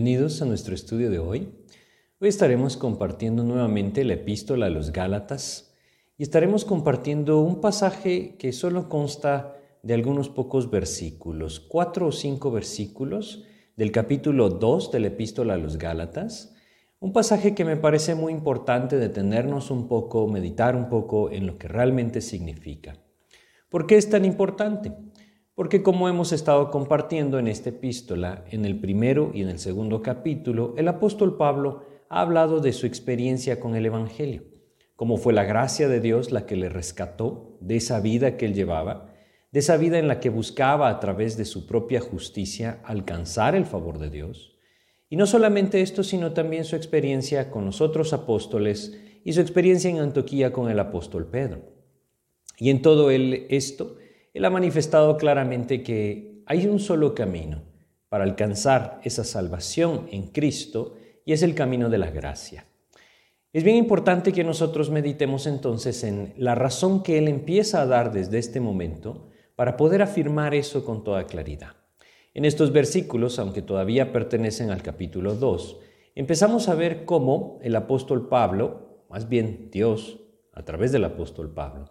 Bienvenidos a nuestro estudio de hoy. Hoy estaremos compartiendo nuevamente la epístola a los Gálatas y estaremos compartiendo un pasaje que solo consta de algunos pocos versículos, cuatro o cinco versículos del capítulo 2 de la epístola a los Gálatas. Un pasaje que me parece muy importante detenernos un poco, meditar un poco en lo que realmente significa. ¿Por qué es tan importante? Porque como hemos estado compartiendo en esta epístola, en el primero y en el segundo capítulo, el apóstol Pablo ha hablado de su experiencia con el Evangelio, cómo fue la gracia de Dios la que le rescató de esa vida que él llevaba, de esa vida en la que buscaba a través de su propia justicia alcanzar el favor de Dios. Y no solamente esto, sino también su experiencia con los otros apóstoles y su experiencia en Antioquía con el apóstol Pedro. Y en todo esto, él ha manifestado claramente que hay un solo camino para alcanzar esa salvación en Cristo y es el camino de la gracia. Es bien importante que nosotros meditemos entonces en la razón que Él empieza a dar desde este momento para poder afirmar eso con toda claridad. En estos versículos, aunque todavía pertenecen al capítulo 2, empezamos a ver cómo el apóstol Pablo, más bien Dios, a través del apóstol Pablo,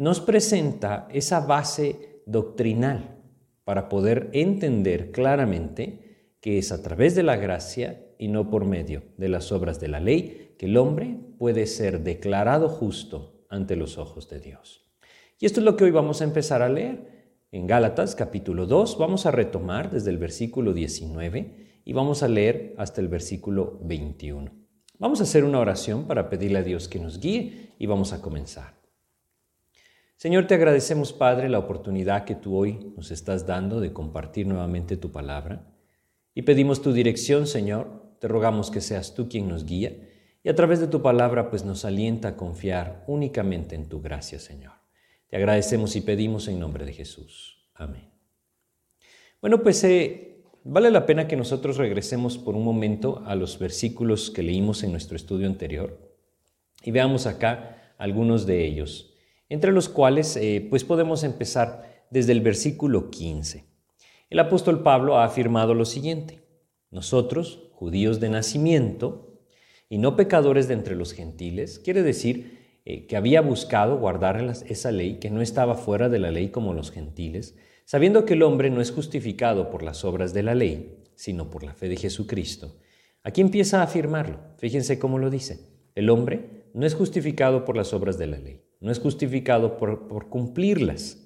nos presenta esa base doctrinal para poder entender claramente que es a través de la gracia y no por medio de las obras de la ley que el hombre puede ser declarado justo ante los ojos de Dios. Y esto es lo que hoy vamos a empezar a leer. En Gálatas capítulo 2 vamos a retomar desde el versículo 19 y vamos a leer hasta el versículo 21. Vamos a hacer una oración para pedirle a Dios que nos guíe y vamos a comenzar. Señor, te agradecemos, Padre, la oportunidad que tú hoy nos estás dando de compartir nuevamente tu palabra. Y pedimos tu dirección, Señor. Te rogamos que seas tú quien nos guía y a través de tu palabra pues nos alienta a confiar únicamente en tu gracia, Señor. Te agradecemos y pedimos en nombre de Jesús. Amén. Bueno, pues eh, vale la pena que nosotros regresemos por un momento a los versículos que leímos en nuestro estudio anterior y veamos acá algunos de ellos entre los cuales eh, pues podemos empezar desde el versículo 15. El apóstol Pablo ha afirmado lo siguiente, nosotros, judíos de nacimiento y no pecadores de entre los gentiles, quiere decir eh, que había buscado guardar esa ley, que no estaba fuera de la ley como los gentiles, sabiendo que el hombre no es justificado por las obras de la ley, sino por la fe de Jesucristo. Aquí empieza a afirmarlo. Fíjense cómo lo dice. El hombre no es justificado por las obras de la ley no es justificado por, cumplirlas.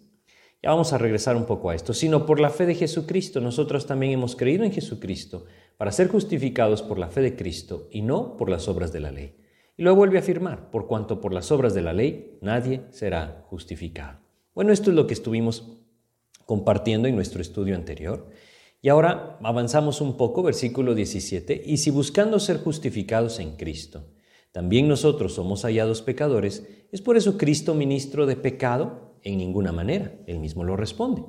Ya vamos a regresar un poco a esto, sino por la fe de Jesucristo. Nosotros también hemos creído en Jesucristo para ser justificados por la fe de Cristo y no por las obras de la ley. Y luego vuelve a afirmar, por cuanto por las obras de la ley nadie será justificado. Bueno, esto es lo que estuvimos compartiendo en nuestro estudio anterior. Y ahora avanzamos un poco, versículo 17, y si buscando ser justificados en Cristo, también nosotros somos hallados pecadores, ¿es por eso Cristo ministro de pecado? En ninguna manera, él mismo lo responde.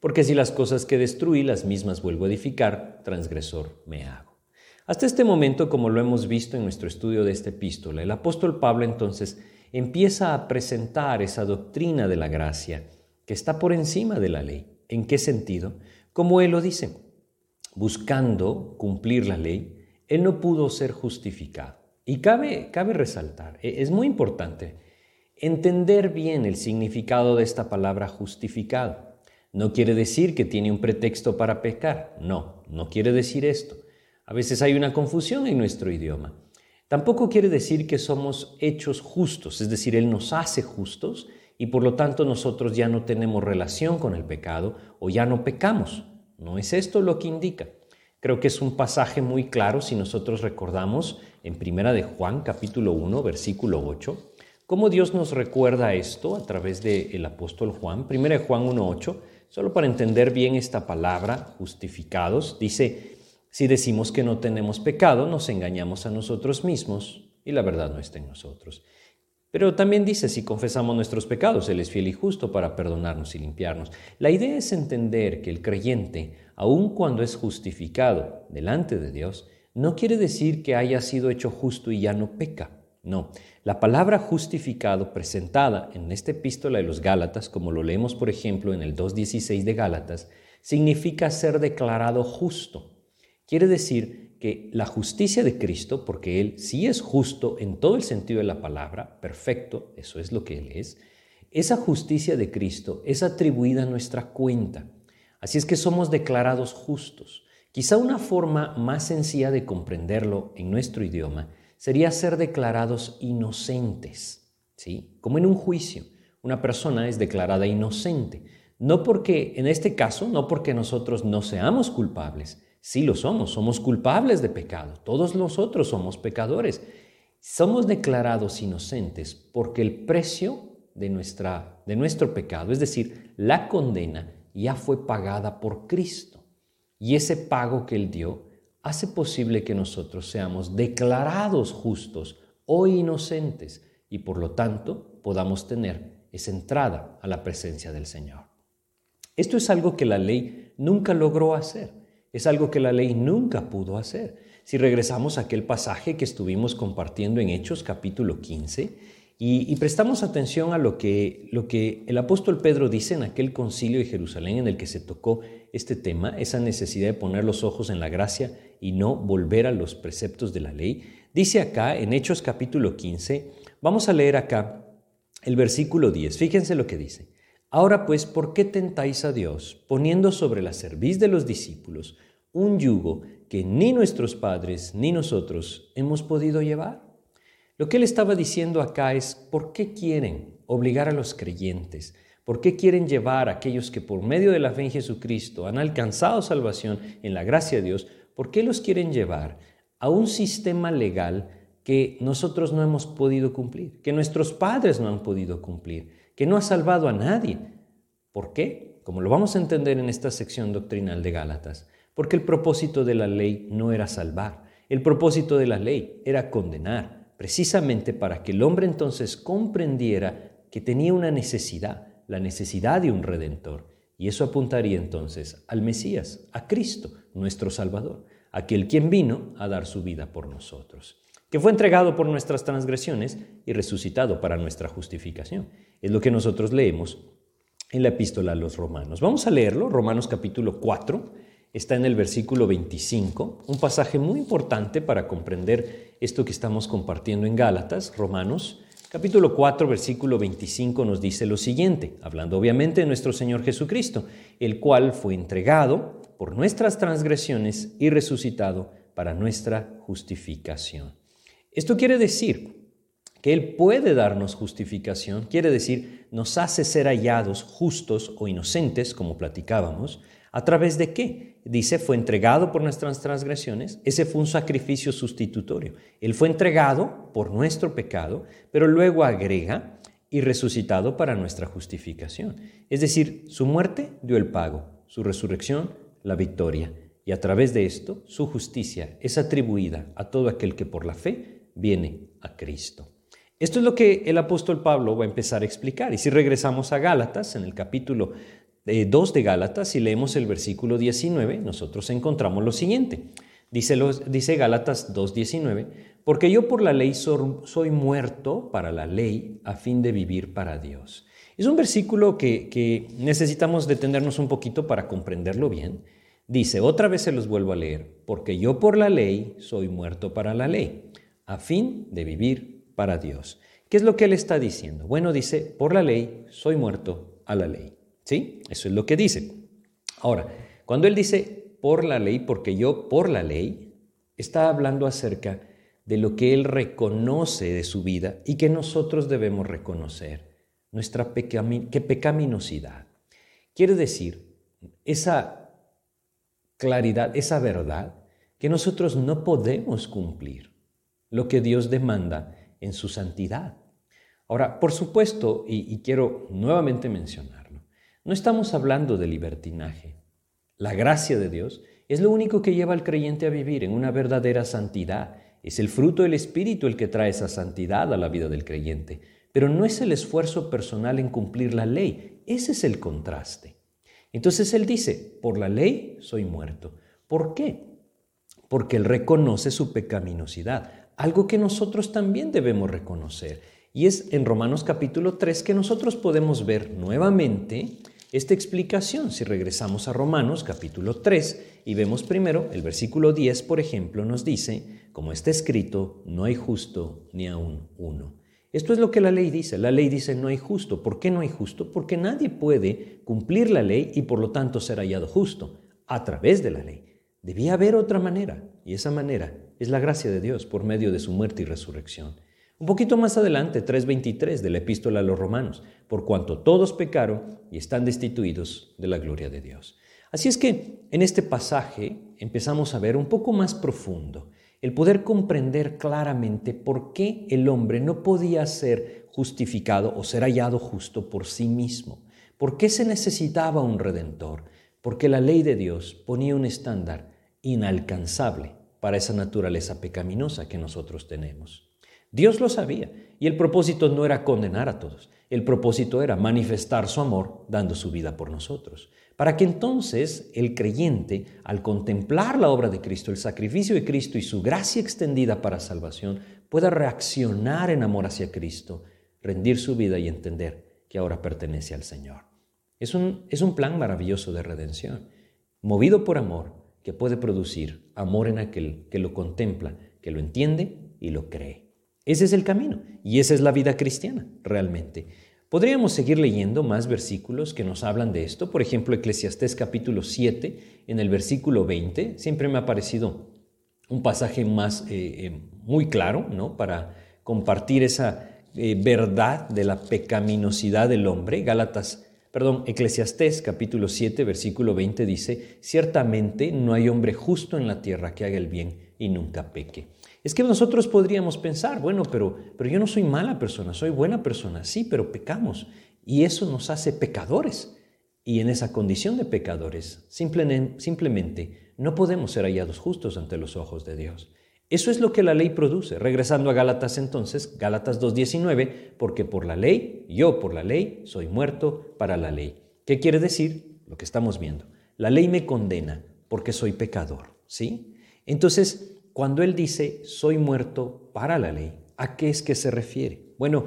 Porque si las cosas que destruí las mismas vuelvo a edificar, transgresor me hago. Hasta este momento, como lo hemos visto en nuestro estudio de esta epístola, el apóstol Pablo entonces empieza a presentar esa doctrina de la gracia que está por encima de la ley. ¿En qué sentido? Como él lo dice, buscando cumplir la ley, él no pudo ser justificado. Y cabe, cabe resaltar, e, es muy importante entender bien el significado de esta palabra justificado. No quiere decir que tiene un pretexto para pecar, no, no quiere decir esto. A veces hay una confusión en nuestro idioma. Tampoco quiere decir que somos hechos justos, es decir, Él nos hace justos y por lo tanto nosotros ya no tenemos relación con el pecado o ya no pecamos. No es esto lo que indica. Creo que es un pasaje muy claro si nosotros recordamos en Primera de Juan capítulo 1 versículo 8, cómo Dios nos recuerda esto a través del apóstol Juan. Primera de Juan 1.8, solo para entender bien esta palabra, justificados, dice, si decimos que no tenemos pecado, nos engañamos a nosotros mismos y la verdad no está en nosotros. Pero también dice, si confesamos nuestros pecados, Él es fiel y justo para perdonarnos y limpiarnos. La idea es entender que el creyente, aun cuando es justificado delante de Dios, no quiere decir que haya sido hecho justo y ya no peca. No, la palabra justificado presentada en esta epístola de los Gálatas, como lo leemos por ejemplo en el 2.16 de Gálatas, significa ser declarado justo. Quiere decir que la justicia de Cristo, porque Él sí es justo en todo el sentido de la palabra, perfecto, eso es lo que Él es, esa justicia de Cristo es atribuida a nuestra cuenta. Así es que somos declarados justos. Quizá una forma más sencilla de comprenderlo en nuestro idioma sería ser declarados inocentes, ¿sí? Como en un juicio, una persona es declarada inocente, no porque en este caso, no porque nosotros no seamos culpables, sí lo somos, somos culpables de pecado, todos nosotros somos pecadores. Somos declarados inocentes porque el precio de, nuestra, de nuestro pecado, es decir, la condena, ya fue pagada por Cristo. Y ese pago que Él dio hace posible que nosotros seamos declarados justos o inocentes y por lo tanto podamos tener esa entrada a la presencia del Señor. Esto es algo que la ley nunca logró hacer, es algo que la ley nunca pudo hacer. Si regresamos a aquel pasaje que estuvimos compartiendo en Hechos capítulo 15 y, prestamos atención a lo que, lo que el apóstol Pedro dice en aquel concilio de Jerusalén en el que se tocó este tema, esa necesidad de poner los ojos en la gracia y no volver a los preceptos de la ley, dice acá en Hechos capítulo 15, vamos a leer acá el versículo 10, fíjense lo que dice. Ahora pues, ¿por qué tentáis a Dios poniendo sobre la cerviz de los discípulos un yugo que ni nuestros padres ni nosotros hemos podido llevar? Lo que él estaba diciendo acá es, ¿por qué quieren obligar a los creyentes? ¿Por qué quieren llevar a aquellos que por medio de la fe en Jesucristo han alcanzado salvación en la gracia de Dios? ¿Por qué los quieren llevar a un sistema legal que nosotros no hemos podido cumplir, que nuestros padres no han podido cumplir, que no ha salvado a nadie? ¿Por qué? Como lo vamos a entender en esta sección doctrinal de Gálatas, porque el propósito de la ley no era salvar, el propósito de la ley era condenar precisamente para que el hombre entonces comprendiera que tenía una necesidad, la necesidad de un redentor. Y eso apuntaría entonces al Mesías, a Cristo, nuestro Salvador, aquel quien vino a dar su vida por nosotros, que fue entregado por nuestras transgresiones y resucitado para nuestra justificación. Es lo que nosotros leemos en la epístola a los romanos. Vamos a leerlo, Romanos capítulo 4, está en el versículo 25, un pasaje muy importante para comprender esto que estamos compartiendo en Gálatas, Romanos. Capítulo 4, versículo 25 nos dice lo siguiente, hablando obviamente de nuestro Señor Jesucristo, el cual fue entregado por nuestras transgresiones y resucitado para nuestra justificación. Esto quiere decir que Él puede darnos justificación, quiere decir nos hace ser hallados justos o inocentes, como platicábamos, ¿A través de qué? Dice, fue entregado por nuestras transgresiones. Ese fue un sacrificio sustitutorio. Él fue entregado por nuestro pecado, pero luego agrega y resucitado para nuestra justificación. Es decir, su muerte dio el pago, su resurrección la victoria. Y a través de esto, su justicia es atribuida a todo aquel que por la fe viene a Cristo. Esto es lo que el apóstol Pablo va a empezar a explicar. Y si regresamos a Gálatas, en el capítulo 2 de Gálatas, si leemos el versículo 19, nosotros encontramos lo siguiente. Dice, dice Gálatas 2.19, porque yo por la ley soy, muerto para la ley a fin de vivir para Dios. Es un versículo que, que necesitamos detenernos un poquito para comprenderlo bien. Dice, otra vez se los vuelvo a leer, porque yo por la ley soy muerto para la ley, a fin de vivir para Dios. ¿Qué es lo que él está diciendo? Bueno, dice, por la ley soy muerto a la ley. ¿Sí? Eso es lo que dice. Ahora, cuando él dice por la ley, porque yo por la ley, está hablando acerca de lo que él reconoce de su vida y que nosotros debemos reconocer, nuestra pecaminosidad. Quiere decir, esa claridad, esa verdad, que nosotros no podemos cumplir lo que Dios demanda en su santidad. Ahora, por supuesto, y quiero nuevamente mencionar, no estamos hablando de libertinaje. La gracia de Dios es lo único que lleva al creyente a vivir en una verdadera santidad. Es el fruto del Espíritu el que trae esa santidad a la vida del creyente. Pero no es el esfuerzo personal en cumplir la ley. Ese es el contraste. Entonces él dice, por la ley soy muerto. ¿Por qué? Porque él reconoce su pecaminosidad, algo que nosotros también debemos reconocer. Y es en Romanos capítulo 3 que nosotros podemos ver nuevamente esta explicación. Si regresamos a Romanos capítulo 3, Y vemos primero, el versículo 10, por ejemplo, nos dice, como está escrito, no hay justo ni aún uno. Esto es lo que la ley dice. La ley dice no hay justo. ¿Por qué no hay justo? Porque nadie puede cumplir la ley y por lo tanto ser hallado justo a través de la ley. Debía haber otra manera y esa manera es la gracia de Dios por medio de su muerte y resurrección. Un poquito más adelante, 3.23 de la epístola a los romanos, por cuanto todos pecaron y están destituidos de la gloria de Dios. Así es que en este pasaje empezamos a ver un poco más profundo el poder comprender claramente por qué el hombre no podía ser justificado o ser hallado justo por sí mismo, por qué se necesitaba un redentor, porque la ley de Dios ponía un estándar inalcanzable para esa naturaleza pecaminosa que nosotros tenemos. Dios lo sabía y el propósito no era condenar a todos, el propósito era manifestar su amor dando su vida por nosotros, para que entonces el creyente, al contemplar la obra de Cristo, el sacrificio de Cristo y su gracia extendida para salvación, pueda reaccionar en amor hacia Cristo, rendir su vida y entender que ahora pertenece al Señor. Es un, es un plan maravilloso de redención, movido por amor, que puede producir amor en aquel que lo contempla, que lo entiende y lo cree. Ese es el camino y esa es la vida cristiana, realmente. Podríamos seguir leyendo más versículos que nos hablan de esto. Por ejemplo, Eclesiastés capítulo 7, en el versículo 20, siempre me ha parecido un pasaje más eh, eh, muy claro, ¿no? Para compartir esa eh, verdad de la pecaminosidad del hombre. Gálatas, perdón, Eclesiastés capítulo 7, versículo 20 dice, ciertamente no hay hombre justo en la tierra que haga el bien y nunca peque. Es que nosotros podríamos pensar, bueno, pero, pero yo no soy mala persona, soy buena persona, sí, pero pecamos. Y eso nos hace pecadores. Y en esa condición de pecadores, simplemente no podemos ser hallados justos ante los ojos de Dios. Eso es lo que la ley produce. Regresando a Gálatas entonces, Gálatas 2.19, porque por la ley, yo por la ley, soy muerto para la ley. ¿Qué quiere decir? Lo que estamos viendo. La ley me condena porque soy pecador, ¿sí? Entonces, cuando él dice, soy muerto para la ley, ¿a qué es que se refiere? Bueno,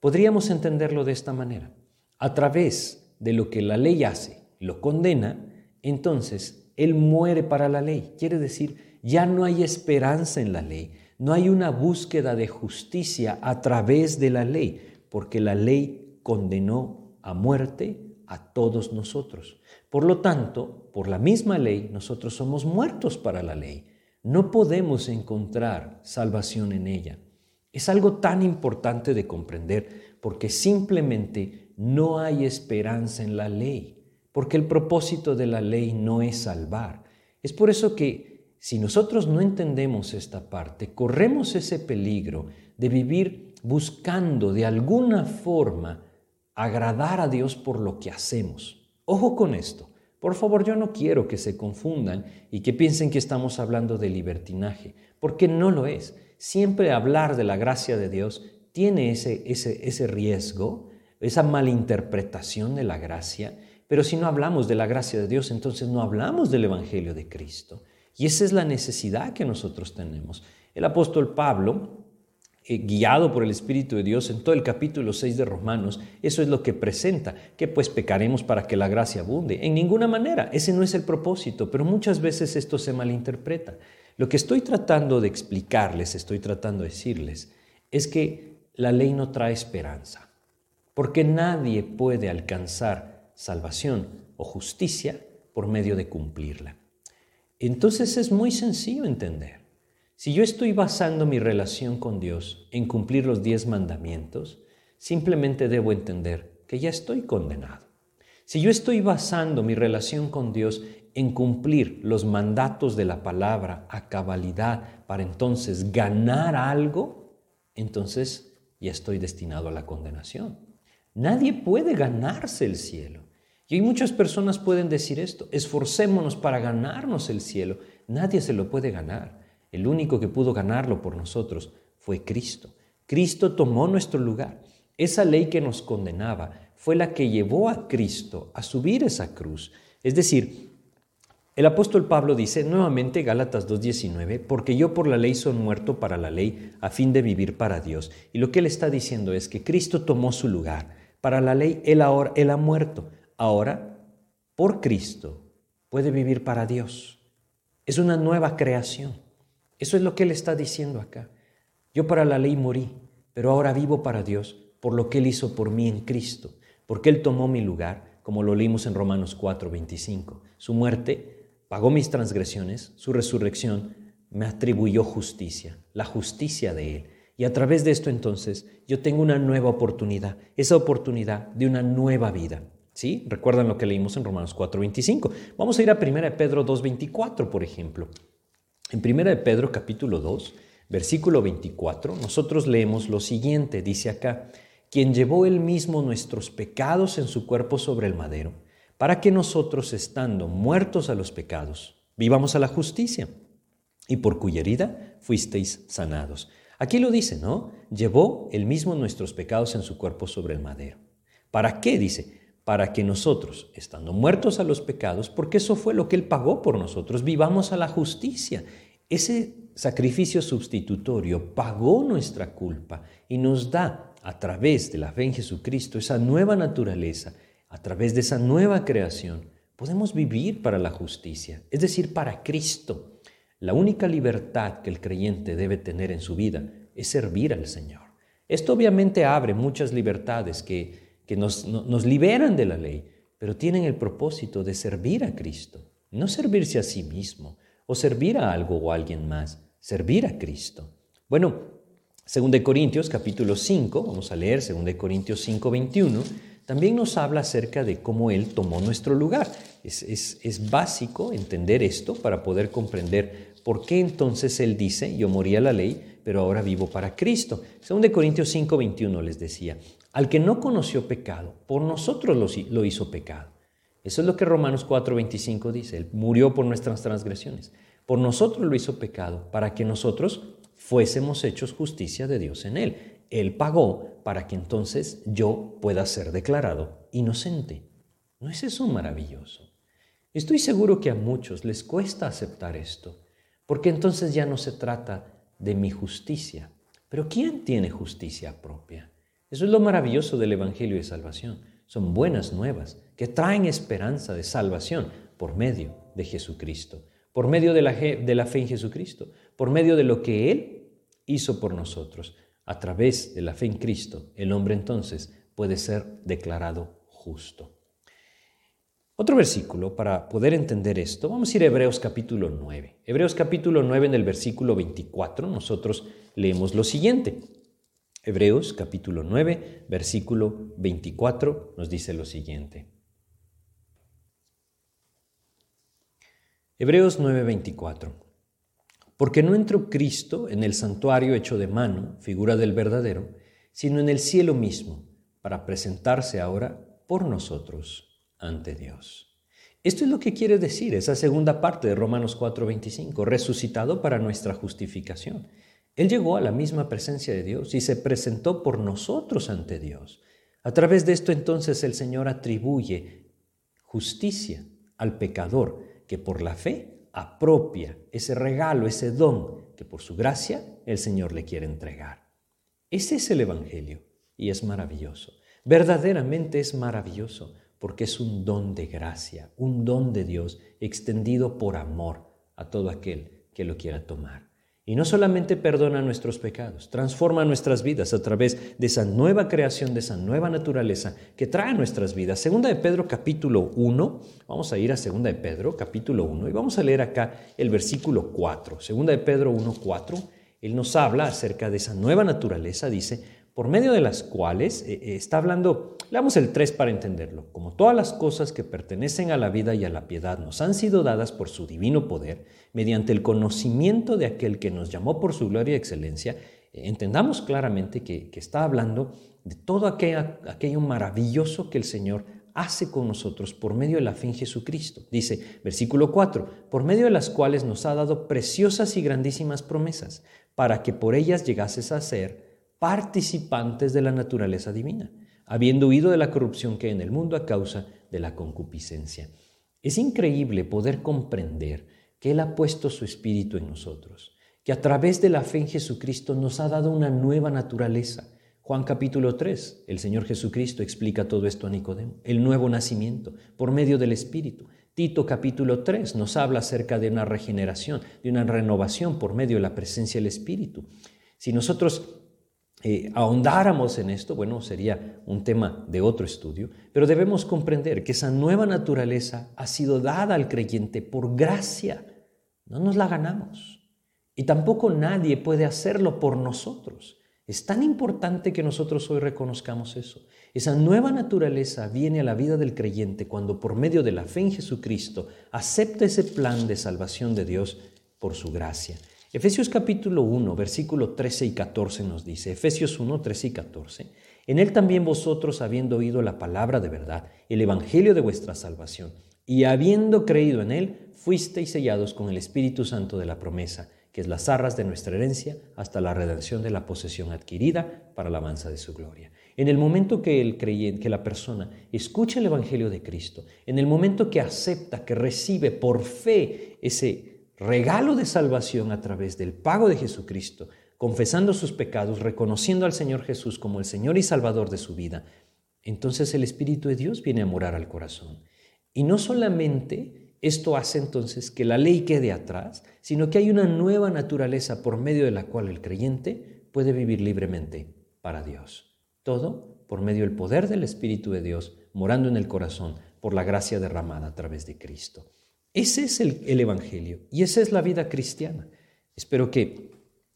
podríamos entenderlo de esta manera. A través de lo que la ley hace, lo condena, entonces él muere para la ley. Quiere decir, ya no hay esperanza en la ley, no hay una búsqueda de justicia a través de la ley, porque la ley condenó a muerte a todos nosotros. Por lo tanto, por la misma ley, nosotros somos muertos para la ley no podemos encontrar salvación en ella. Es algo tan importante de comprender porque simplemente no hay esperanza en la ley, porque el propósito de la ley no es salvar. Es por eso que si nosotros no entendemos esta parte, corremos ese peligro de vivir buscando de alguna forma agradar a Dios por lo que hacemos. Ojo con esto. Por favor, yo no quiero que se confundan y que piensen que estamos hablando de libertinaje, porque no lo es. Siempre hablar de la gracia de Dios tiene ese, ese, ese riesgo, esa malinterpretación de la gracia, pero si no hablamos de la gracia de Dios, entonces no hablamos del Evangelio de Cristo. Y esa es la necesidad que nosotros tenemos. El apóstol Pablo eh, guiado por el Espíritu de Dios en todo el capítulo 6 de Romanos, eso es lo que presenta, que pues pecaremos para que la gracia abunde. En ninguna manera, ese no es el propósito, pero muchas veces esto se malinterpreta. Lo que estoy tratando de explicarles, estoy tratando de decirles, es que la ley no trae esperanza, porque nadie puede alcanzar salvación o justicia por medio de cumplirla. Entonces es muy sencillo entender. Si yo estoy basando mi relación con Dios en cumplir los diez mandamientos, simplemente debo entender que ya estoy condenado. Si yo estoy basando mi relación con Dios en cumplir los mandatos de la palabra a cabalidad para entonces ganar algo, entonces ya estoy destinado a la condenación. Nadie puede ganarse el cielo. Y muchas personas pueden decir esto, esforcémonos para ganarnos el cielo. Nadie se lo puede ganar. El único que pudo ganarlo por nosotros fue Cristo. Cristo tomó nuestro lugar. Esa ley que nos condenaba fue la que llevó a Cristo a subir esa cruz. Es decir, el apóstol Pablo dice nuevamente Gálatas 2.19, porque yo por la ley soy muerto para la ley a fin de vivir para Dios. Y lo que él está diciendo es que Cristo tomó su lugar. Para la ley él ahora él ha muerto. Ahora, por Cristo, puede vivir para Dios. es una nueva creación. Eso es lo que Él está diciendo acá. Yo para la ley morí, pero ahora vivo para Dios por lo que Él hizo por mí en Cristo, porque Él tomó mi lugar, como lo leímos en Romanos 4, 25. Su muerte pagó mis transgresiones, su resurrección me atribuyó justicia, la justicia de Él. Y a través de esto entonces yo tengo una nueva oportunidad, esa oportunidad de una nueva vida. ¿Sí? Recuerdan lo que leímos en Romanos 4:25. Vamos a ir a 1 Pedro 2:24, por ejemplo. En 1 Pedro capítulo 2, versículo 24, nosotros leemos lo siguiente, dice acá, quien llevó él mismo nuestros pecados en su cuerpo sobre el madero, para que nosotros, estando muertos a los pecados, vivamos a la justicia, y por cuya herida fuisteis sanados. Aquí lo dice, ¿no? Llevó él mismo nuestros pecados en su cuerpo sobre el madero. ¿Para qué? Dice, para que nosotros, estando muertos a los pecados, porque eso fue lo que Él pagó por nosotros, vivamos a la justicia. Ese sacrificio sustitutorio pagó nuestra culpa y nos da, a través de la fe en Jesucristo, esa nueva naturaleza, a través de esa nueva creación, podemos vivir para la justicia, es decir, para Cristo. La única libertad que el creyente debe tener en su vida es servir al Señor. Esto obviamente abre muchas libertades que, nos, nos liberan de la ley, pero tienen el propósito de servir a Cristo, no servirse a sí mismo o servir a algo o a alguien más, servir a Cristo. Bueno, 2 Corintios capítulo 5, vamos a leer 2 Corintios 5, 21, también nos habla acerca de cómo Él tomó nuestro lugar. Es, es, básico entender esto para poder comprender por qué entonces Él dice, yo morí a la ley, pero ahora vivo para Cristo. Según de Corintios 5, 21 les decía, al que no conoció pecado, por nosotros lo, hizo pecado. Eso es lo que Romanos 4, 25 dice, Él murió por nuestras transgresiones. Por nosotros lo hizo pecado, para que nosotros fuésemos hechos justicia de Dios en Él. Él pagó para que entonces yo pueda ser declarado inocente. ¿No es eso maravilloso? Estoy seguro que a muchos les cuesta aceptar esto, porque entonces ya no se trata de mi justicia. Pero ¿quién tiene justicia propia? Eso es lo maravilloso del Evangelio de Salvación. Son buenas nuevas que traen esperanza de salvación por medio de Jesucristo, por medio de la, fe en Jesucristo, por medio de lo que Él hizo por nosotros. A través de la fe en Cristo, el hombre entonces puede ser declarado justo. Otro versículo para poder entender esto, vamos a ir a Hebreos capítulo 9. Hebreos capítulo 9 en el versículo 24, nosotros leemos lo siguiente. Hebreos capítulo 9, versículo 24 nos dice lo siguiente. Hebreos 9, 24. Porque no entró Cristo en el santuario hecho de mano, figura del verdadero, sino en el cielo mismo, para presentarse ahora por nosotros ante Dios. Esto es lo que quiere decir esa segunda parte de Romanos 4:25, resucitado para nuestra justificación. Él llegó a la misma presencia de Dios y se presentó por nosotros ante Dios. A través de esto entonces el Señor atribuye justicia al pecador que por la fe apropia ese regalo, ese don que por su gracia el Señor le quiere entregar. Ese es el Evangelio y es maravilloso. Verdaderamente es maravilloso porque es un don de gracia, un don de Dios extendido por amor a todo aquel que lo quiera tomar. Y no solamente perdona nuestros pecados, transforma nuestras vidas a través de esa nueva creación, de esa nueva naturaleza que trae nuestras vidas. Segunda de Pedro capítulo 1, vamos a ir a Segunda de Pedro capítulo 1 y vamos a leer acá el versículo 4. Segunda de Pedro 1, 4, él nos habla acerca de esa nueva naturaleza, dice, por medio de las cuales eh, eh, está hablando, leamos el 3 para entenderlo, como todas las cosas que pertenecen a la vida y a la piedad nos han sido dadas por su divino poder, mediante el conocimiento de aquel que nos llamó por su gloria y excelencia, eh, entendamos claramente que, está hablando de todo aquello maravilloso que el Señor hace con nosotros por medio de la fe en Jesucristo. Dice, versículo 4, por medio de las cuales nos ha dado preciosas y grandísimas promesas, para que por ellas llegases a ser participantes de la naturaleza divina, habiendo huido de la corrupción que hay en el mundo a causa de la concupiscencia. Es increíble poder comprender que Él ha puesto su espíritu en nosotros, que a través de la fe en Jesucristo nos ha dado una nueva naturaleza. Juan capítulo 3, el Señor Jesucristo explica todo esto a Nicodemo, el nuevo nacimiento por medio del Espíritu. Tito capítulo 3 nos habla acerca de una regeneración, de una renovación por medio de la presencia del Espíritu. Si nosotros eh, ahondáramos en esto, bueno, sería un tema de otro estudio, pero debemos comprender que esa nueva naturaleza ha sido dada al creyente por gracia, no nos la ganamos. Y tampoco nadie puede hacerlo por nosotros. Es tan importante que nosotros hoy reconozcamos eso. Esa nueva naturaleza viene a la vida del creyente cuando por medio de la fe en Jesucristo acepta ese plan de salvación de Dios por su gracia. Efesios capítulo 1, versículo 13 y 14 nos dice, Efesios 1, 13 y 14, en él también vosotros, habiendo oído la palabra de verdad, el evangelio de vuestra salvación, y habiendo creído en él, fuisteis sellados con el Espíritu Santo de la promesa, que es las arras de nuestra herencia, hasta la redención de la posesión adquirida para la alabanza de su gloria. En el momento que el creyente, que la persona escucha el evangelio de Cristo, en el momento que acepta, que recibe por fe ese regalo de salvación a través del pago de Jesucristo, confesando sus pecados, reconociendo al Señor Jesús como el Señor y Salvador de su vida, entonces el Espíritu de Dios viene a morar al corazón. Y no solamente esto hace entonces que la ley quede atrás, sino que hay una nueva naturaleza por medio de la cual el creyente puede vivir libremente para Dios. Todo por medio del poder del Espíritu de Dios morando en el corazón por la gracia derramada a través de Cristo. Ese es el, Evangelio y esa es la vida cristiana. Espero que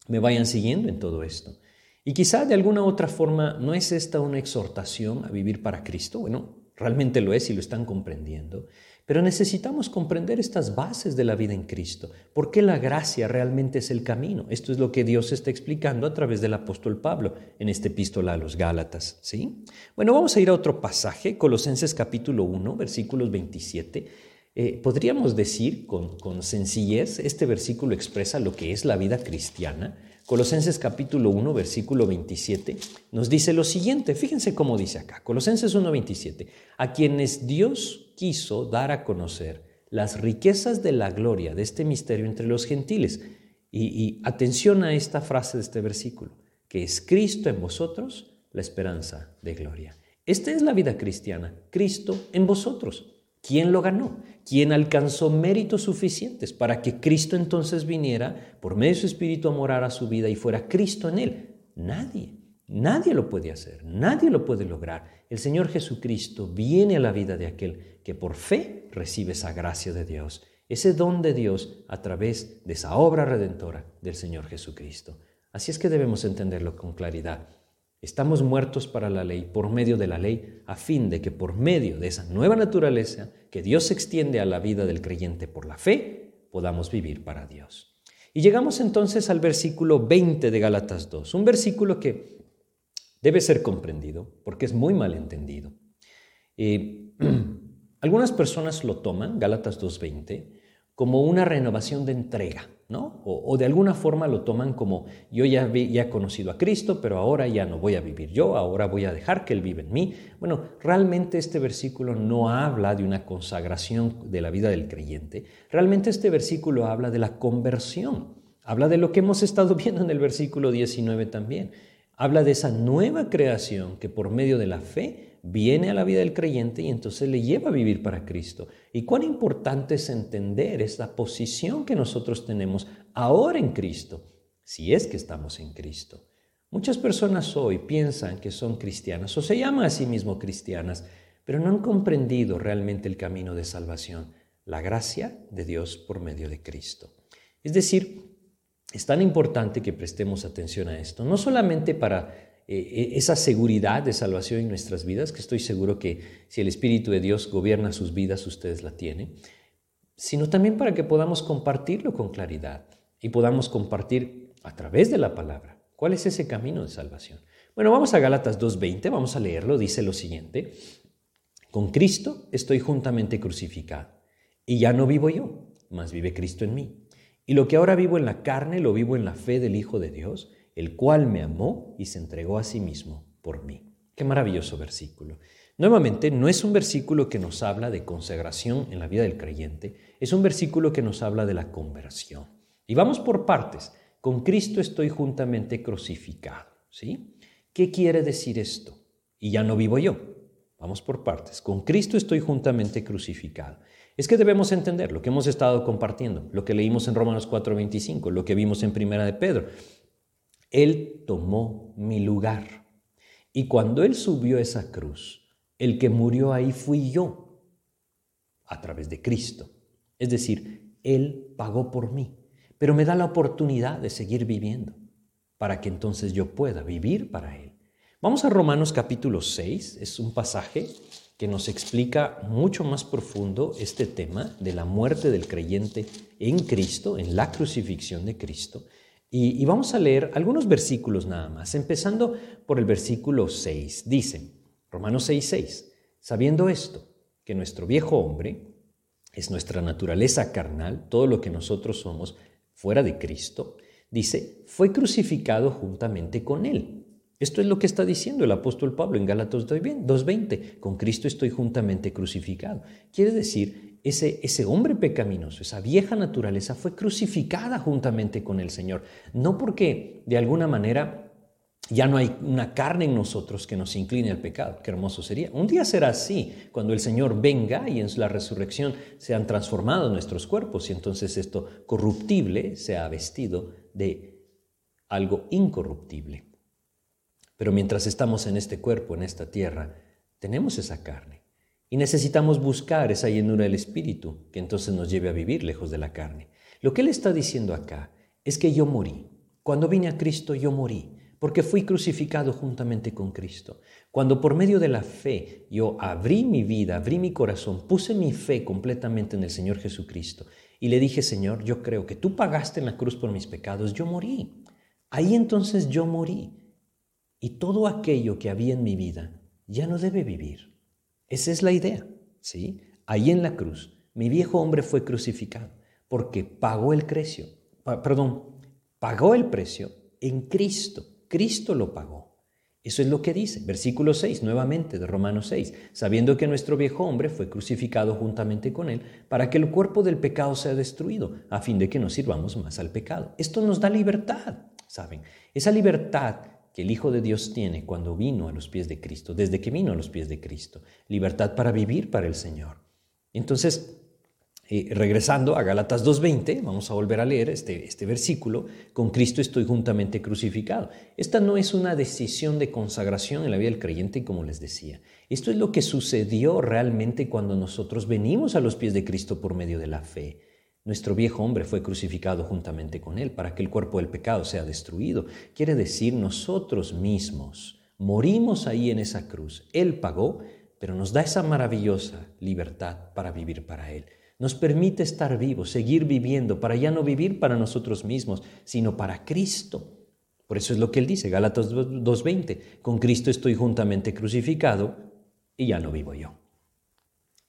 me vayan siguiendo en todo esto. Y quizá de alguna otra forma no es esta una exhortación a vivir para Cristo. Bueno, realmente lo es y lo están comprendiendo. Pero necesitamos comprender estas bases de la vida en Cristo. ¿Por qué la gracia realmente es el camino? Esto es lo que Dios está explicando a través del apóstol Pablo en esta epístola a los Gálatas. ¿sí? Bueno, vamos a ir a otro pasaje, Colosenses capítulo 1, versículos 27 eh, podríamos decir con, sencillez, este versículo expresa lo que es la vida cristiana. Colosenses capítulo 1, versículo 27, nos dice lo siguiente, fíjense cómo dice acá, Colosenses 1, 27, a quienes Dios quiso dar a conocer las riquezas de la gloria de este misterio entre los gentiles. Y, y atención a esta frase de este versículo, que es Cristo en vosotros, la esperanza de gloria. Esta es la vida cristiana, Cristo en vosotros. ¿Quién lo ganó? ¿Quién alcanzó méritos suficientes para que Cristo entonces viniera por medio de su Espíritu a morar a su vida y fuera Cristo en él? Nadie. Nadie lo puede hacer, nadie lo puede lograr. El Señor Jesucristo viene a la vida de aquel que por fe recibe esa gracia de Dios, ese don de Dios a través de esa obra redentora del Señor Jesucristo. Así es que debemos entenderlo con claridad. Estamos muertos para la ley, por medio de la ley, a fin de que por medio de esa nueva naturaleza que Dios extiende a la vida del creyente por la fe, podamos vivir para Dios. Y llegamos entonces al versículo 20 de Gálatas 2, un versículo que debe ser comprendido porque es muy mal entendido. Eh, algunas personas lo toman, Gálatas 2.20, como una renovación de entrega, ¿no? O, de alguna forma lo toman como yo ya, ya he conocido a Cristo, pero ahora ya no voy a vivir yo, ahora voy a dejar que Él vive en mí. Bueno, realmente este versículo no habla de una consagración de la vida del creyente, realmente este versículo habla de la conversión, habla de lo que hemos estado viendo en el versículo 19 también, habla de esa nueva creación que por medio de la fe viene a la vida del creyente y entonces le lleva a vivir para Cristo. Y cuán importante es entender esta posición que nosotros tenemos ahora en Cristo, si es que estamos en Cristo. Muchas personas hoy piensan que son cristianas o se llaman a sí mismos cristianas, pero no han comprendido realmente el camino de salvación, la gracia de Dios por medio de Cristo. Es decir, es tan importante que prestemos atención a esto, no solamente para eh, eh, esa seguridad de salvación en nuestras vidas, que estoy seguro que si el Espíritu de Dios gobierna sus vidas, ustedes la tienen, sino también para que podamos compartirlo con claridad y podamos compartir a través de la palabra cuál es ese camino de salvación. Bueno, vamos a Gálatas 2.20, vamos a leerlo, dice lo siguiente, con Cristo estoy juntamente crucificado y ya no vivo yo, mas vive Cristo en mí. Y lo que ahora vivo en la carne, lo vivo en la fe del Hijo de Dios, el cual me amó y se entregó a sí mismo por mí. Qué maravilloso versículo. Nuevamente, no es un versículo que nos habla de consagración en la vida del creyente, es un versículo que nos habla de la conversión. Y vamos por partes. Con Cristo estoy juntamente crucificado. ¿sí? ¿Qué quiere decir esto? Y ya no vivo yo. Vamos por partes. Con Cristo estoy juntamente crucificado. Es que debemos entender lo que hemos estado compartiendo, lo que leímos en Romanos 4:25, lo que vimos en Primera de Pedro. Él tomó mi lugar. Y cuando Él subió esa cruz, el que murió ahí fui yo, a través de Cristo. Es decir, Él pagó por mí, pero me da la oportunidad de seguir viviendo, para que entonces yo pueda vivir para Él. Vamos a Romanos capítulo 6, es un pasaje que nos explica mucho más profundo este tema de la muerte del creyente en Cristo, en la crucifixión de Cristo. Y, vamos a leer algunos versículos nada más, empezando por el versículo 6. Dice, Romanos 6, 6, sabiendo esto, que nuestro viejo hombre es nuestra naturaleza carnal, todo lo que nosotros somos fuera de Cristo, dice, fue crucificado juntamente con él esto es lo que está diciendo el apóstol Pablo en Gálatas 2.20. Con Cristo estoy juntamente crucificado. Quiere decir, ese, ese hombre pecaminoso, esa vieja naturaleza fue crucificada juntamente con el Señor. No porque de alguna manera ya no hay una carne en nosotros que nos incline al pecado. Qué hermoso sería. Un día será así, cuando el Señor venga y en la resurrección sean transformados nuestros cuerpos y entonces esto corruptible sea vestido de algo incorruptible. Pero mientras estamos en este cuerpo, en esta tierra, tenemos esa carne. Y necesitamos buscar esa llenura del Espíritu que entonces nos lleve a vivir lejos de la carne. Lo que Él está diciendo acá es que yo morí. Cuando vine a Cristo yo morí, porque fui crucificado juntamente con Cristo. Cuando por medio de la fe yo abrí mi vida, abrí mi corazón, puse mi fe completamente en el Señor Jesucristo y le dije, Señor, yo creo que tú pagaste en la cruz por mis pecados, yo morí. Ahí entonces yo morí y todo aquello que había en mi vida ya no debe vivir. Esa es la idea, ¿sí? Ahí en la cruz, mi viejo hombre fue crucificado porque pagó el precio, perdón, pagó el precio en Cristo. Cristo lo pagó. Eso es lo que dice, versículo 6, nuevamente de Romanos 6, sabiendo que nuestro viejo hombre fue crucificado juntamente con él para que el cuerpo del pecado sea destruido, a fin de que no sirvamos más al pecado. Esto nos da libertad, ¿saben? Esa libertad que el Hijo de Dios tiene cuando vino a los pies de Cristo, desde que vino a los pies de Cristo. Libertad para vivir para el Señor. Entonces, eh, regresando a Gálatas 2.20, vamos a volver a leer este, este versículo, con Cristo estoy juntamente crucificado. Esta no es una decisión de consagración en la vida del creyente, como les decía. Esto es lo que sucedió realmente cuando nosotros venimos a los pies de Cristo por medio de la fe. Nuestro viejo hombre fue crucificado juntamente con él para que el cuerpo del pecado sea destruido. Quiere decir, nosotros mismos morimos ahí en esa cruz. Él pagó, pero nos da esa maravillosa libertad para vivir para Él. Nos permite estar vivos, seguir viviendo, para ya no vivir para nosotros mismos, sino para Cristo. Por eso es lo que Él dice, Gálatas 2.20, con Cristo estoy juntamente crucificado y ya no vivo yo.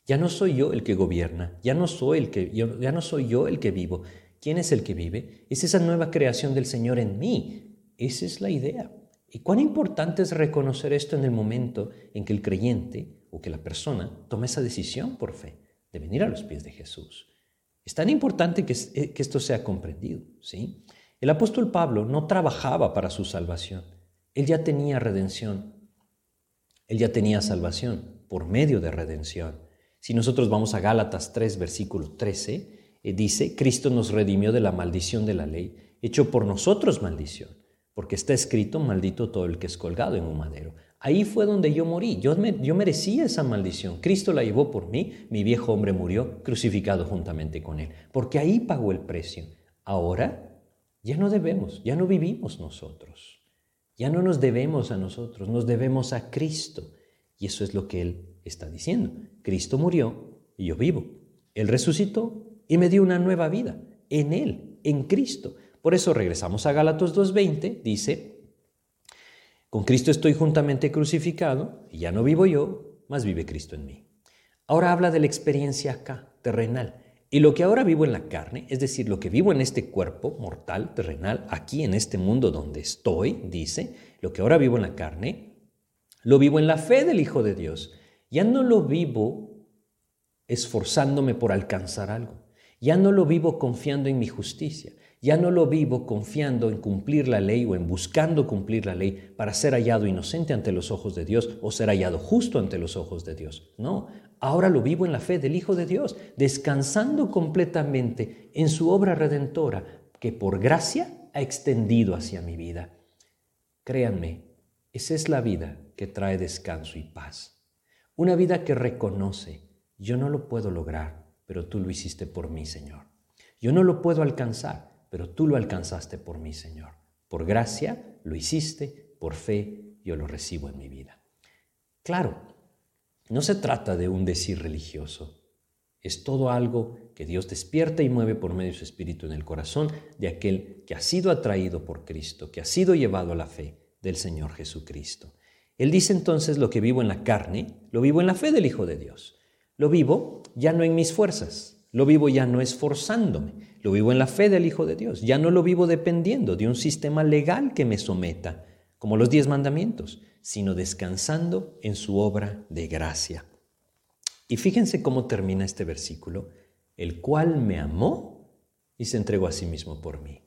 Ya no soy yo el que gobierna, ya no soy el que ya no soy yo el que vivo. ¿Quién es el que vive? Es esa nueva creación del Señor en mí. Esa es la idea. Y cuán importante es reconocer esto en el momento en que el creyente o que la persona toma esa decisión por fe de venir a los pies de Jesús. Es tan importante que, eh, que esto sea comprendido, ¿sí? El apóstol Pablo no trabajaba para su salvación. Él ya tenía redención. Él ya tenía salvación por medio de redención. Si nosotros vamos a Gálatas 3, versículo 13, eh, dice, Cristo nos redimió de la maldición de la ley, hecho por nosotros maldición, porque está escrito, maldito todo el que es colgado en un madero. Ahí fue donde yo morí, yo, yo merecía esa maldición. Cristo la llevó por mí, mi viejo hombre murió crucificado juntamente con él, porque ahí pagó el precio. Ahora ya no debemos, ya no vivimos nosotros, ya no nos debemos a nosotros, nos debemos a Cristo. Y eso es lo que Él está diciendo. Cristo murió y yo vivo. Él resucitó y me dio una nueva vida en Él, en Cristo. Por eso regresamos a Gálatas 2.20, dice, con Cristo estoy juntamente crucificado y ya no vivo yo, más vive Cristo en mí. Ahora habla de la experiencia acá, terrenal. Y lo que ahora vivo en la carne, es decir, lo que vivo en este cuerpo mortal, terrenal, aquí en este mundo donde estoy, dice, lo que ahora vivo en la carne, lo vivo en la fe del Hijo de Dios ya no lo vivo esforzándome por alcanzar algo. Ya no lo vivo confiando en mi justicia. Ya no lo vivo confiando en cumplir la ley o en buscando cumplir la ley para ser hallado inocente ante los ojos de Dios o ser hallado justo ante los ojos de Dios. No, Ahora lo vivo en la fe del Hijo de Dios, descansando completamente en su obra redentora que por gracia ha extendido hacia mi vida. Créanme, esa es la vida que trae descanso y paz. Una vida que reconoce, yo no lo puedo lograr, pero tú lo hiciste por mí, Señor. Yo no lo puedo alcanzar, pero tú lo alcanzaste por mí, Señor. Por gracia lo hiciste, por fe yo lo recibo en mi vida. Claro, no se trata de un decir religioso. Es todo algo que Dios despierta y mueve por medio de su Espíritu en el corazón de aquel que ha sido atraído por Cristo, que ha sido llevado a la fe del Señor Jesucristo. Él dice entonces lo que vivo en la carne, lo vivo en la fe del Hijo de Dios. Lo vivo ya no en mis fuerzas, lo vivo ya no esforzándome, lo vivo en la fe del Hijo de Dios. Ya no lo vivo dependiendo de un sistema legal que me someta, como los diez mandamientos, sino descansando en su obra de gracia. Y fíjense cómo termina este versículo, el cual me amó y se entregó a sí mismo por mí.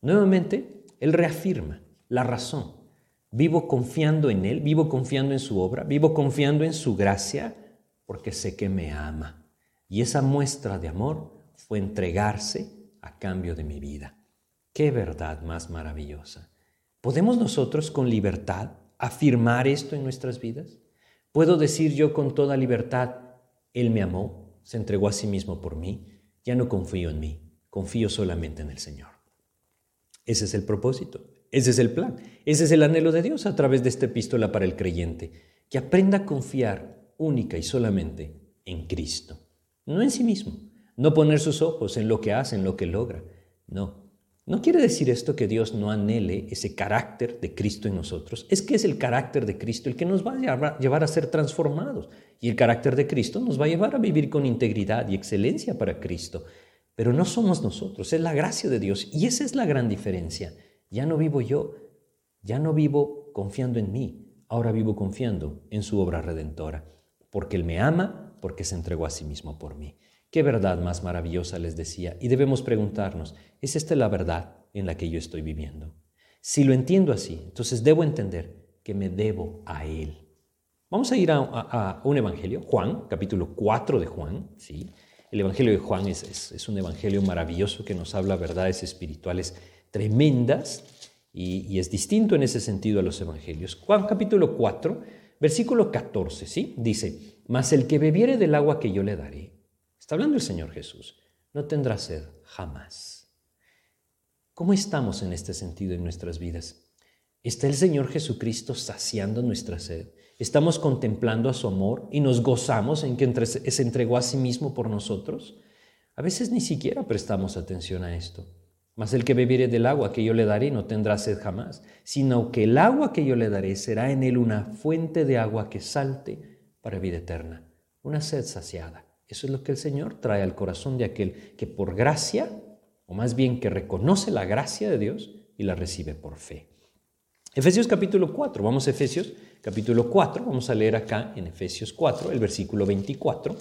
Nuevamente, Él reafirma la razón Vivo confiando en Él, vivo confiando en su obra, vivo confiando en su gracia, porque sé que me ama. Y esa muestra de amor fue entregarse a cambio de mi vida. Qué verdad más maravillosa. ¿Podemos nosotros con libertad afirmar esto en nuestras vidas? ¿Puedo decir yo con toda libertad, Él me amó, se entregó a sí mismo por mí, ya no confío en mí, confío solamente en el Señor? Ese es el propósito. Ese es el plan, ese es el anhelo de Dios a través de esta epístola para el creyente, que aprenda a confiar única y solamente en Cristo, no en sí mismo, no poner sus ojos en lo que hace, en lo que logra, no. No quiere decir esto que Dios no anhele ese carácter de Cristo en nosotros, es que es el carácter de Cristo el que nos va a llevar a ser transformados. Y el carácter de Cristo nos va a llevar a vivir con integridad y excelencia para Cristo. Pero no somos nosotros, es la gracia de Dios. Y esa es la gran diferencia. Ya no vivo yo, ya no vivo confiando en mí, ahora vivo confiando en su obra redentora, porque Él me ama, porque se entregó a sí mismo por mí. Qué verdad más maravillosa les decía, y debemos preguntarnos, ¿es esta la verdad en la que yo estoy viviendo? Si lo entiendo así, entonces debo entender que me debo a Él. Vamos a ir a, un evangelio, Juan, capítulo 4 de Juan, ¿sí? El evangelio de Juan es, es un evangelio maravilloso que nos habla verdades espirituales tremendas y, es distinto en ese sentido a los evangelios. Juan capítulo 4, versículo 14, ¿sí? Dice, mas el que bebiere del agua que yo le daré, está hablando el Señor Jesús, no tendrá sed jamás. ¿Cómo estamos en este sentido en nuestras vidas? ¿Está el Señor Jesucristo saciando nuestra sed? ¿Estamos contemplando a su amor y nos gozamos en que se entregó a sí mismo por nosotros? A veces ni siquiera prestamos atención a esto. Mas el que bebiere del agua que yo le daré no tendrá sed jamás, sino que el agua que yo le daré será en él una fuente de agua que salte para vida eterna, una sed saciada. Eso es lo que el Señor trae al corazón de aquel que por gracia, o más bien que reconoce la gracia de Dios y la recibe por fe. Efesios capítulo 4, vamos a Efesios capítulo 4, vamos a leer acá en Efesios 4, el versículo 24.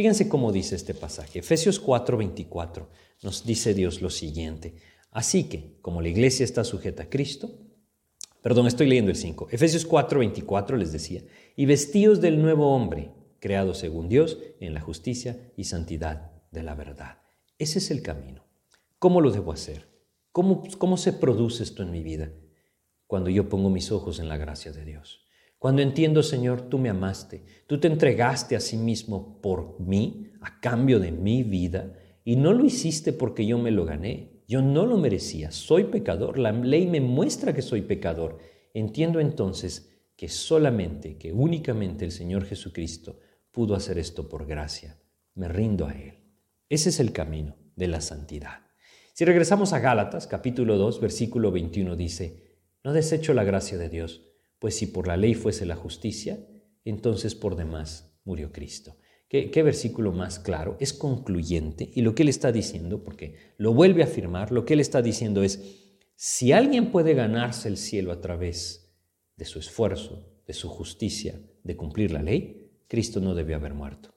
Fíjense cómo dice este pasaje, Efesios 4, 24 nos dice Dios lo siguiente. Así que, como la iglesia está sujeta a Cristo, perdón, estoy leyendo el 5, Efesios 4, 24 les decía, y vestidos del nuevo hombre, creado según Dios en la justicia y santidad de la verdad. Ese es el camino. ¿Cómo lo debo hacer? ¿Cómo, ¿Cómo se produce esto en mi vida? Cuando yo pongo mis ojos en la gracia de Dios. Cuando entiendo, Señor, tú me amaste, tú te entregaste a sí mismo por mí, a cambio de mi vida, y no lo hiciste porque yo me lo gané. Yo no lo merecía. Soy pecador. La ley me muestra que soy pecador. Entiendo entonces que solamente, que únicamente el Señor Jesucristo pudo hacer esto por gracia. Me rindo a Él. Ese es el camino de la santidad. Si regresamos a Gálatas, capítulo 2, versículo 21 dice, no desecho la gracia de Dios, pues si por la ley fuese la justicia, entonces por demás murió Cristo. ¿Qué, versículo más claro? Es concluyente y lo que él está diciendo, porque lo vuelve a afirmar, lo que él está diciendo es, si alguien puede ganarse el cielo a través de su esfuerzo, de su justicia, de cumplir la ley, Cristo no debió haber muerto.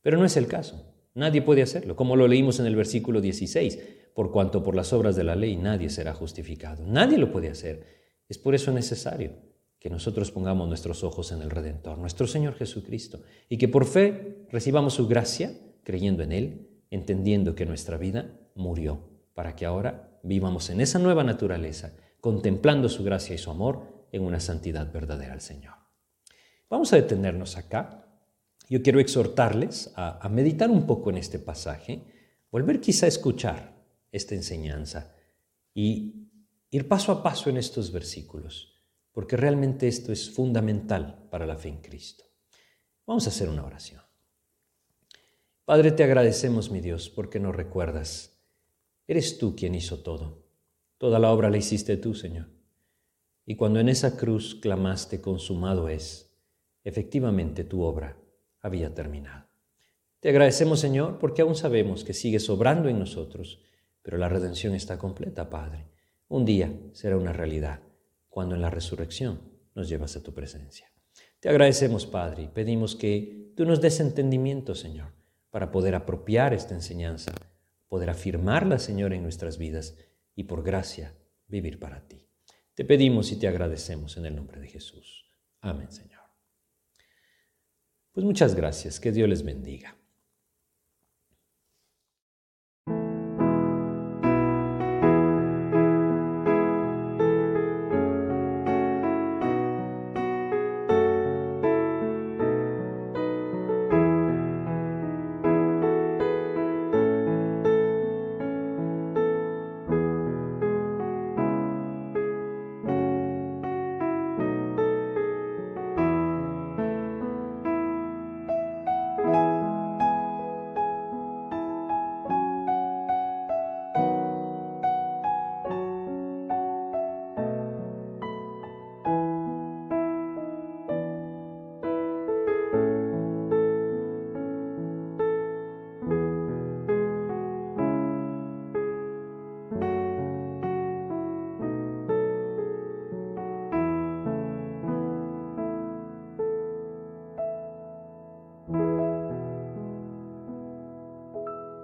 Pero no es el caso. Nadie puede hacerlo, como lo leímos en el versículo 16, por cuanto por las obras de la ley nadie será justificado. Nadie lo puede hacer. Es por eso necesario que nosotros pongamos nuestros ojos en el Redentor, nuestro Señor Jesucristo, y que por fe recibamos su gracia, creyendo en Él, entendiendo que nuestra vida murió, para que ahora vivamos en esa nueva naturaleza, contemplando su gracia y su amor en una santidad verdadera al Señor. Vamos a detenernos acá. Yo quiero exhortarles a, a meditar un poco en este pasaje, volver quizá a escuchar esta enseñanza y ir paso a paso en estos versículos porque realmente esto es fundamental para la fe en Cristo. Vamos a hacer una oración. Padre, te agradecemos, mi Dios, porque nos recuerdas. Eres tú quien hizo todo. Toda la obra la hiciste tú, Señor. Y cuando en esa cruz clamaste, consumado es, efectivamente tu obra había terminado. Te agradecemos, Señor, porque aún sabemos que sigues obrando en nosotros, pero la redención está completa, Padre. Un día será una realidad cuando en la resurrección nos llevas a tu presencia. Te agradecemos, Padre, y pedimos que tú nos des entendimiento, Señor, para poder apropiar esta enseñanza, poder afirmarla, Señor, en nuestras vidas y por gracia vivir para ti. Te pedimos y te agradecemos en el nombre de Jesús. Amén, Señor. Pues muchas gracias, que Dios les bendiga.